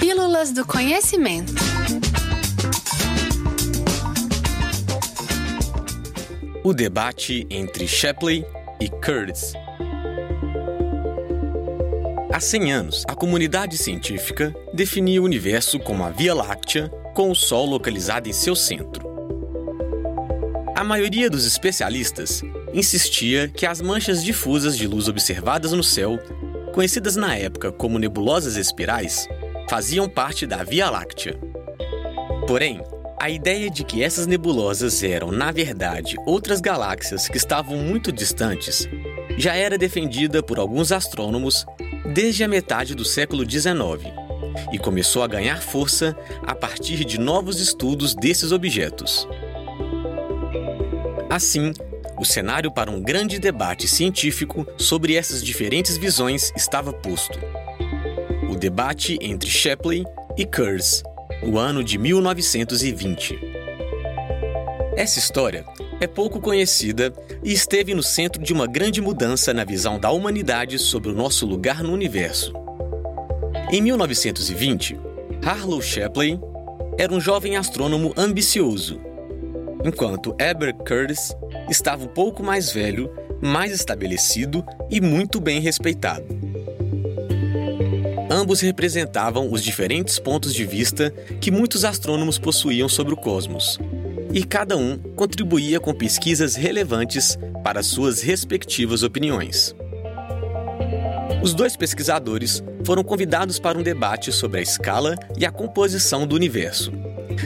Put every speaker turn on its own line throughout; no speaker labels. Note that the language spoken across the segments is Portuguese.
Pílulas do Conhecimento.
O debate entre Shapley e Curtis. Há 100 anos, a comunidade científica definia o universo como a Via Láctea, com o Sol localizado em seu centro. A maioria dos especialistas insistia que as manchas difusas de luz observadas no céu, conhecidas na época como nebulosas espirais, faziam parte da Via Láctea. Porém, a ideia de que essas nebulosas eram, na verdade, outras galáxias que estavam muito distantes já era defendida por alguns astrônomos desde a metade do século XIX e começou a ganhar força a partir de novos estudos desses objetos. Assim, o cenário para um grande debate científico sobre essas diferentes visões estava posto debate entre Shapley e Kurz, no ano de 1920. Essa história é pouco conhecida e esteve no centro de uma grande mudança na visão da humanidade sobre o nosso lugar no universo. Em 1920, Harlow Shapley era um jovem astrônomo ambicioso, enquanto Herbert Curtis estava um pouco mais velho, mais estabelecido e muito bem respeitado. Ambos representavam os diferentes pontos de vista que muitos astrônomos possuíam sobre o cosmos, e cada um contribuía com pesquisas relevantes para suas respectivas opiniões. Os dois pesquisadores foram convidados para um debate sobre a escala e a composição do universo,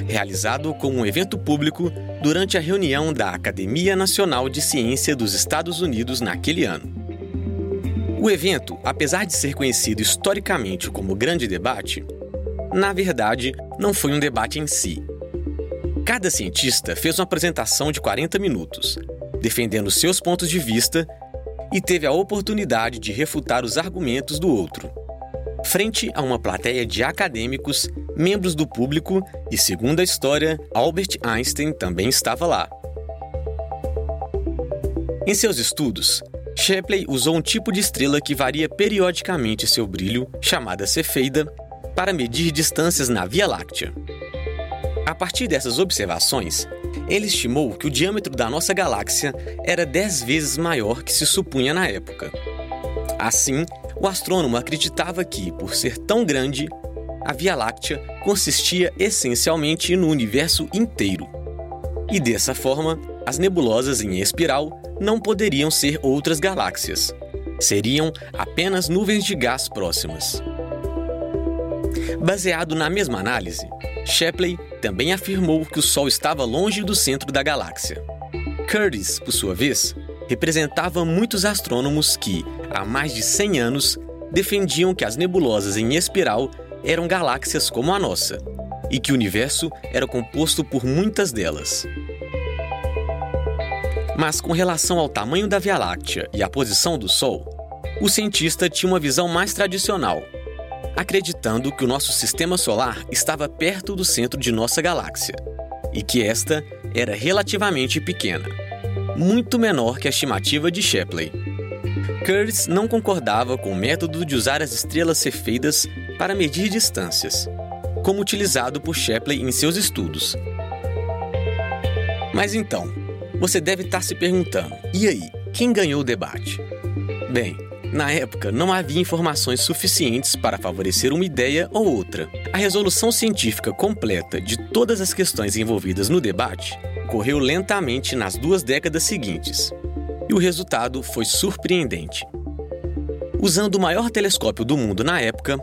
realizado como um evento público durante a reunião da Academia Nacional de Ciência dos Estados Unidos naquele ano. O evento, apesar de ser conhecido historicamente como Grande Debate, na verdade não foi um debate em si. Cada cientista fez uma apresentação de 40 minutos, defendendo seus pontos de vista e teve a oportunidade de refutar os argumentos do outro. Frente a uma plateia de acadêmicos, membros do público e, segundo a história, Albert Einstein também estava lá. Em seus estudos, Shapley usou um tipo de estrela que varia periodicamente seu brilho, chamada cefeida, para medir distâncias na Via Láctea. A partir dessas observações, ele estimou que o diâmetro da nossa galáxia era 10 vezes maior que se supunha na época. Assim, o astrônomo acreditava que, por ser tão grande, a Via Láctea consistia essencialmente no universo inteiro. E dessa forma, as nebulosas em espiral não poderiam ser outras galáxias. Seriam apenas nuvens de gás próximas. Baseado na mesma análise, Shapley também afirmou que o Sol estava longe do centro da galáxia. Curtis, por sua vez, representava muitos astrônomos que, há mais de 100 anos, defendiam que as nebulosas em espiral eram galáxias como a nossa e que o universo era composto por muitas delas. Mas com relação ao tamanho da Via Láctea e à posição do Sol, o cientista tinha uma visão mais tradicional, acreditando que o nosso sistema solar estava perto do centro de nossa galáxia e que esta era relativamente pequena, muito menor que a estimativa de Shapley. Curtis não concordava com o método de usar as estrelas cefeidas para medir distâncias, como utilizado por Shapley em seus estudos. Mas então, você deve estar se perguntando: e aí, quem ganhou o debate? Bem, na época não havia informações suficientes para favorecer uma ideia ou outra. A resolução científica completa de todas as questões envolvidas no debate correu lentamente nas duas décadas seguintes. E o resultado foi surpreendente. Usando o maior telescópio do mundo na época,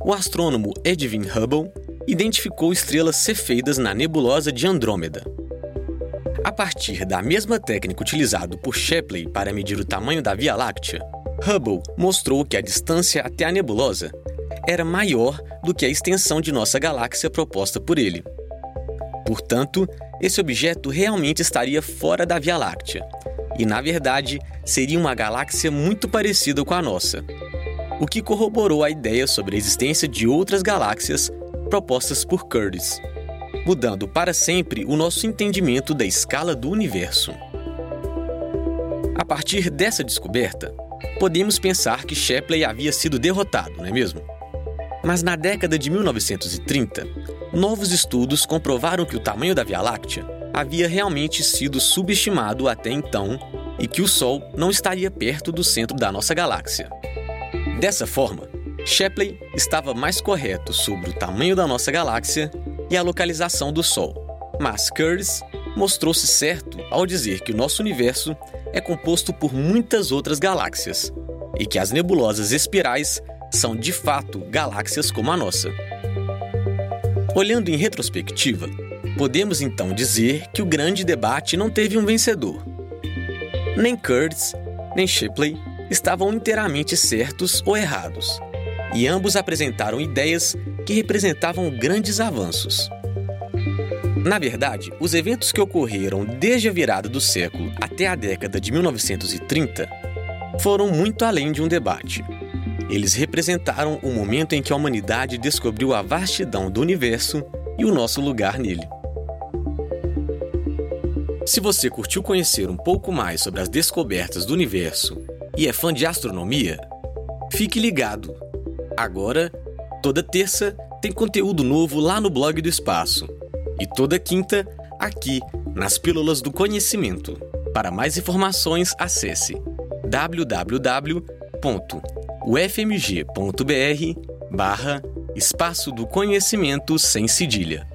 o astrônomo Edwin Hubble identificou estrelas cefeidas na nebulosa de Andrômeda, a partir da mesma técnica utilizada por Shapley para medir o tamanho da Via Láctea, Hubble mostrou que a distância até a nebulosa era maior do que a extensão de nossa galáxia proposta por ele. Portanto, esse objeto realmente estaria fora da Via Láctea e, na verdade, seria uma galáxia muito parecida com a nossa, o que corroborou a ideia sobre a existência de outras galáxias propostas por Curtis mudando para sempre o nosso entendimento da escala do universo. A partir dessa descoberta, podemos pensar que Shapley havia sido derrotado, não é mesmo? Mas na década de 1930, novos estudos comprovaram que o tamanho da Via Láctea havia realmente sido subestimado até então e que o Sol não estaria perto do centro da nossa galáxia. Dessa forma, Shapley estava mais correto sobre o tamanho da nossa galáxia e a localização do Sol, mas Curtis mostrou-se certo ao dizer que o nosso universo é composto por muitas outras galáxias e que as nebulosas espirais são de fato galáxias como a nossa. Olhando em retrospectiva, podemos então dizer que o grande debate não teve um vencedor. Nem Curtis, nem Shipley estavam inteiramente certos ou errados, e ambos apresentaram ideias que representavam grandes avanços. Na verdade, os eventos que ocorreram desde a virada do século até a década de 1930 foram muito além de um debate. Eles representaram o momento em que a humanidade descobriu a vastidão do universo e o nosso lugar nele. Se você curtiu conhecer um pouco mais sobre as descobertas do universo e é fã de astronomia, fique ligado. Agora, toda terça, tem conteúdo novo lá no blog do Espaço. E toda quinta, aqui, nas Pílulas do Conhecimento. Para mais informações, acesse www.ufmg.br barra Espaço do Conhecimento sem cedilha.